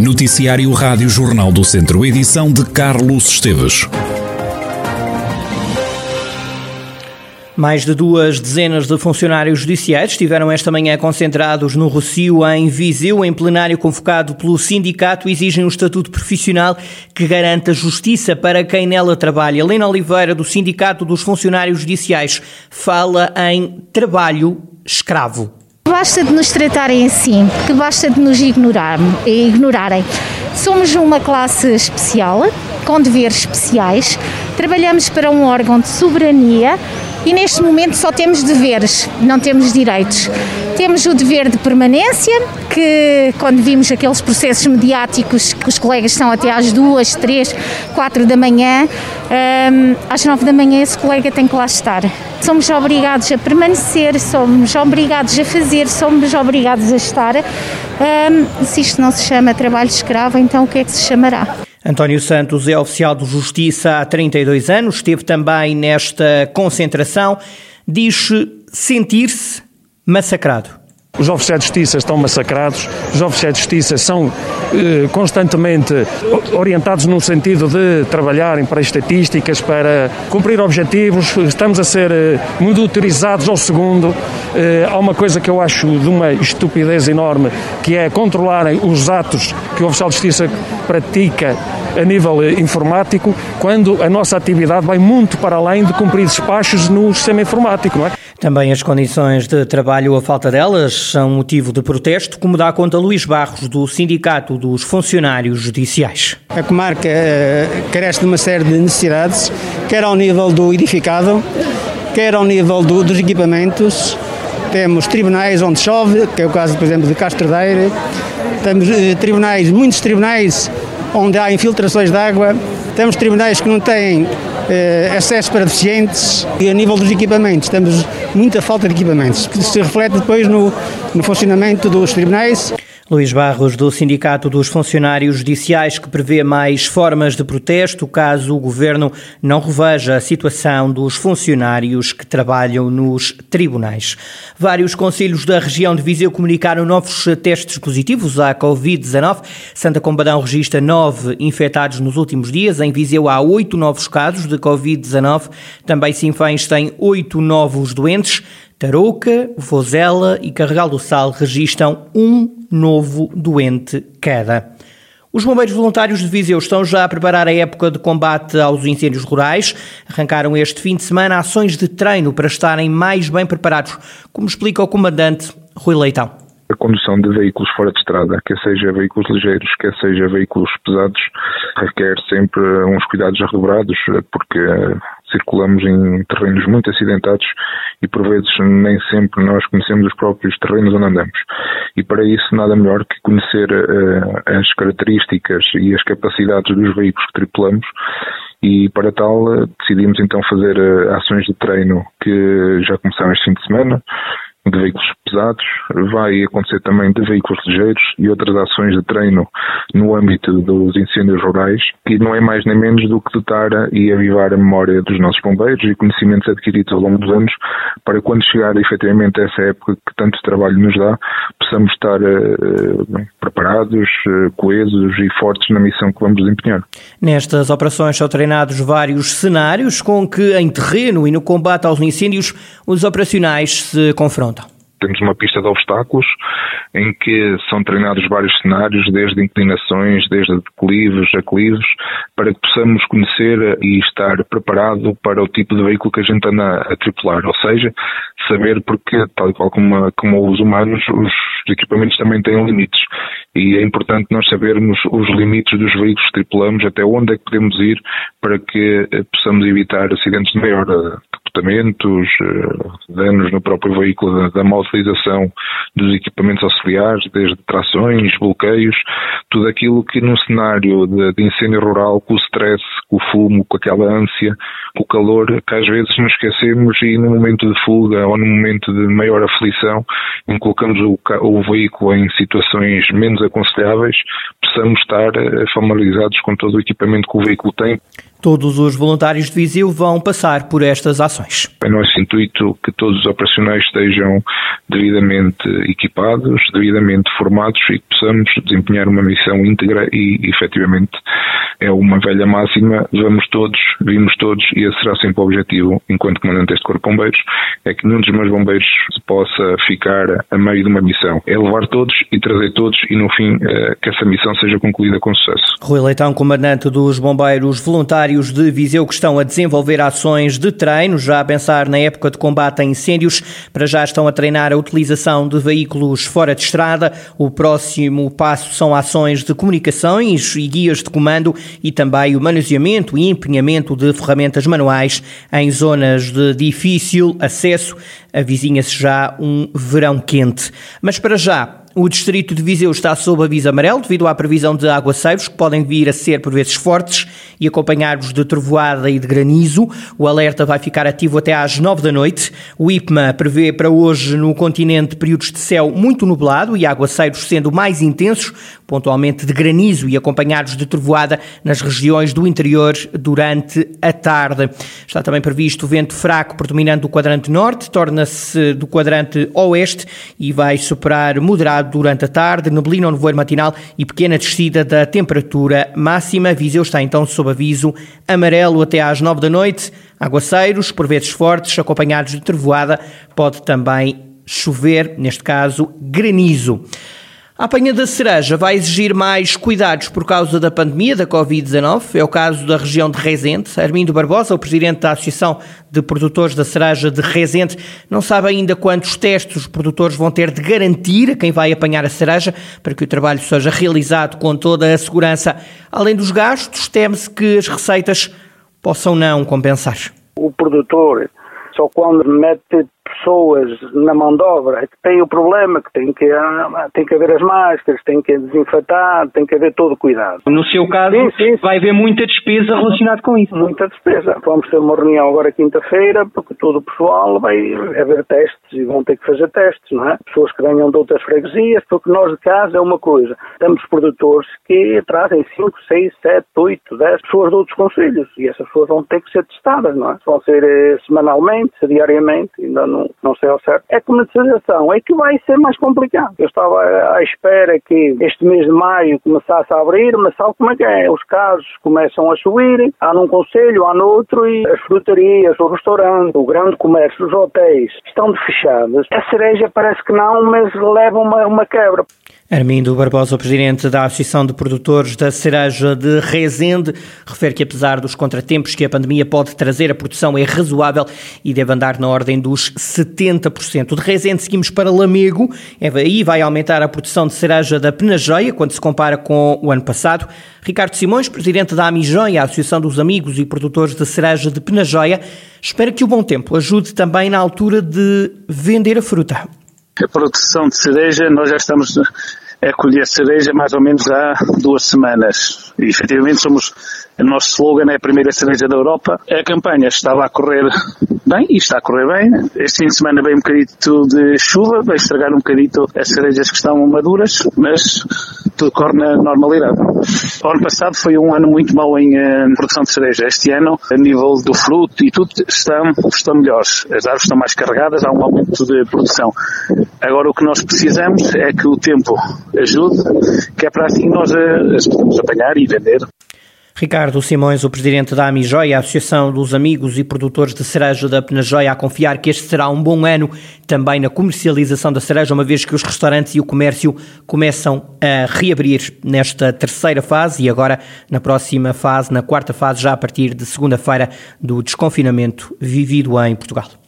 Noticiário Rádio Jornal do Centro, edição de Carlos Esteves. Mais de duas dezenas de funcionários judiciais estiveram esta manhã concentrados no Rocio, em Viseu, em plenário convocado pelo sindicato, exigem um estatuto profissional que garanta justiça para quem nela trabalha. Helena Oliveira, do Sindicato dos Funcionários Judiciais, fala em trabalho escravo. Basta de nos tratarem assim, que basta de nos ignorar, ignorarem. Somos uma classe especial, com deveres especiais, trabalhamos para um órgão de soberania e neste momento só temos deveres, não temos direitos. Temos o dever de permanência, que quando vimos aqueles processos mediáticos que os colegas estão até às duas, três, quatro da manhã, um, às nove da manhã esse colega tem que lá estar. Somos obrigados a permanecer, somos obrigados a fazer, somos obrigados a estar. Um, se isto não se chama trabalho escravo, então o que é que se chamará? António Santos é oficial de justiça há 32 anos, esteve também nesta concentração. Diz sentir-se massacrado. Os oficiais de justiça estão massacrados, os oficiais de justiça são eh, constantemente orientados no sentido de trabalharem para estatísticas, para cumprir objetivos, estamos a ser eh, monitorizados ao segundo. Eh, há uma coisa que eu acho de uma estupidez enorme, que é controlarem os atos que o oficial de justiça pratica a nível eh, informático, quando a nossa atividade vai muito para além de cumprir despachos no sistema informático, não é? Também as condições de trabalho, a falta delas, são motivo de protesto, como dá conta Luís Barros, do Sindicato dos Funcionários Judiciais. A comarca eh, carece de uma série de necessidades, quer ao nível do edificado, quer ao nível do, dos equipamentos. Temos tribunais onde chove, que é o caso, por exemplo, de Castro Daire. Temos eh, tribunais, muitos tribunais onde há infiltrações de água. Temos tribunais que não têm eh, acesso para deficientes e a nível dos equipamentos temos muita falta de equipamentos, que se reflete depois no, no funcionamento dos tribunais. Luís Barros, do Sindicato dos Funcionários Judiciais, que prevê mais formas de protesto caso o governo não reveja a situação dos funcionários que trabalham nos tribunais. Vários conselhos da região de Viseu comunicaram novos testes positivos à Covid-19. Santa Combadão registra nove infectados nos últimos dias. Em Viseu há oito novos casos de Covid-19. Também Sinfãs tem oito novos doentes. Tarouca, Vozela e Carregal do Sal registram um novo doente cada. Os bombeiros voluntários de Viseu estão já a preparar a época de combate aos incêndios rurais. Arrancaram este fim de semana ações de treino para estarem mais bem preparados, como explica o comandante Rui Leitão a condução de veículos fora de estrada, quer seja veículos ligeiros, quer seja veículos pesados, requer sempre uns cuidados redobrados, porque circulamos em terrenos muito acidentados e por vezes nem sempre nós conhecemos os próprios terrenos onde andamos. E para isso nada melhor que conhecer uh, as características e as capacidades dos veículos que tripulamos e para tal decidimos então fazer uh, ações de treino que já começaram este fim de semana de veículos pesados, vai acontecer também de veículos ligeiros e outras ações de treino no âmbito dos incêndios rurais, que não é mais nem menos do que dotar e avivar a memória dos nossos bombeiros e conhecimentos adquiridos ao longo dos anos, para quando chegar efetivamente essa época que tanto trabalho nos dá, possamos estar uh, preparados, uh, coesos e fortes na missão que vamos desempenhar. Nestas operações são treinados vários cenários com que em terreno e no combate aos incêndios os operacionais se confrontam temos uma pista de obstáculos em que são treinados vários cenários, desde inclinações, desde declives, aclives, para que possamos conhecer e estar preparado para o tipo de veículo que a gente anda a tripular. Ou seja, saber porque, tal e qual como, como os humanos, os equipamentos também têm limites. E é importante nós sabermos os limites dos veículos que tripulamos, até onde é que podemos ir para que eh, possamos evitar acidentes de maior eh, comportamentos, eh, danos no próprio veículo, da, da utilização dos equipamentos auxiliares, desde trações, bloqueios, tudo aquilo que num cenário de, de incêndio rural, com o stress, com o fumo, com aquela ânsia, com o calor, que às vezes nos esquecemos e no momento de fuga ou no momento de maior aflição, em colocamos o, o veículo em situações menos aconselháveis, possamos estar familiarizados com todo o equipamento que o veículo tem. Todos os voluntários de Viseu vão passar por estas ações. É nosso intuito que todos os operacionais estejam devidamente equipados, devidamente formados e que possamos desempenhar uma missão íntegra e, efetivamente, é uma velha máxima, vamos todos, vimos todos e esse será sempre o objetivo, enquanto comandante deste Corpo de Bombeiros, é que nenhum dos meus bombeiros possa ficar a meio de uma missão. É levar todos e trazer todos e, no fim, eh, que essa missão seja concluída com sucesso. Rui Leitão, comandante dos bombeiros voluntários de Viseu, que estão a desenvolver ações de treino, já a pensar na época de combate a incêndios, para já estão a treinar a utilização de veículos fora de estrada. O próximo passo são ações de comunicações e guias de comando e também o manuseamento e empenhamento de ferramentas manuais em zonas de difícil acesso. Avizinha-se já um verão quente. Mas para já, o distrito de Viseu está sob aviso amarelo devido à previsão de aguaceiros que podem vir a ser por vezes fortes e acompanhados de trovoada e de granizo. O alerta vai ficar ativo até às nove da noite. O IPMA prevê para hoje no continente períodos de céu muito nublado e aguaceiros sendo mais intensos, pontualmente de granizo e acompanhados de trovoada nas regiões do interior durante a tarde. Está também previsto vento fraco predominante do quadrante norte, torna-se do quadrante oeste e vai superar moderado durante a tarde, neblina ou nevoeiro matinal e pequena descida da temperatura máxima. Viseu está então sob aviso amarelo até às nove da noite. Aguaceiros, por vezes fortes, acompanhados de trevoada. Pode também chover, neste caso, granizo. A apanha da cereja vai exigir mais cuidados por causa da pandemia da Covid-19. É o caso da região de Rezende. Armindo Barbosa, o presidente da Associação de Produtores da Cereja de Rezende, não sabe ainda quantos testes os produtores vão ter de garantir a quem vai apanhar a cereja para que o trabalho seja realizado com toda a segurança. Além dos gastos, teme-se que as receitas possam não compensar. O produtor só quando mete pessoas na mão de obra que têm o problema, que tem que, ah, tem que haver as máscaras, tem que desinfetar, tem que haver todo o cuidado. No seu caso, sim, sim. vai haver muita despesa relacionada com isso. Muita despesa. Vamos ter uma reunião agora quinta-feira, porque todo o pessoal vai haver testes e vão ter que fazer testes, não é? Pessoas que venham de outras freguesias, porque nós de casa é uma coisa. Temos produtores que trazem 5, 6, 7, 8, 10 pessoas de outros conselhos e essas pessoas vão ter que ser testadas, não é? Vão ser eh, semanalmente, diariamente, ainda não não, sei ao certo. A comercialização é que vai ser mais complicado. Eu estava à espera que este mês de maio começasse a abrir, mas sabe como é que é? Os casos começam a subir, há num conselho, há noutro, e as frutarias, o restaurante, o grande comércio, os hotéis estão fechados. A cereja parece que não, mas leva uma, uma quebra. Armindo Barbosa, presidente da Associação de Produtores da Cereja de Rezende, refere que apesar dos contratempos que a pandemia pode trazer, a produção é razoável e deve andar na ordem dos 70%. De Rezende seguimos para Lamego, é aí vai aumentar a produção de cereja da Penageia quando se compara com o ano passado. Ricardo Simões, presidente da Amijoia, a Associação dos Amigos e Produtores de Cereja de Penageia, espera que o bom tempo ajude também na altura de vender a fruta. A produção de cereja, nós já estamos a colher cereja mais ou menos há duas semanas. E efetivamente somos, o nosso slogan é a primeira cereja da Europa. A campanha estava a correr bem e está a correr bem. Este fim de semana veio um bocadito de chuva, vai estragar um bocadito as cerejas que estão maduras, mas tudo corre na normalidade. O ano passado foi um ano muito mau em uh, produção de cereja. Este ano, a nível do fruto e tudo, estão, estão melhores. As árvores estão mais carregadas, há um aumento de produção. Agora o que nós precisamos é que o tempo ajude, que é para assim nós uh, as podemos apanhar e vender. Ricardo Simões, o presidente da Amijoia, a Associação dos Amigos e Produtores de Cereja da Penajóia, a confiar que este será um bom ano também na comercialização da cereja, uma vez que os restaurantes e o comércio começam a reabrir nesta terceira fase e agora na próxima fase, na quarta fase, já a partir de segunda-feira do desconfinamento vivido em Portugal.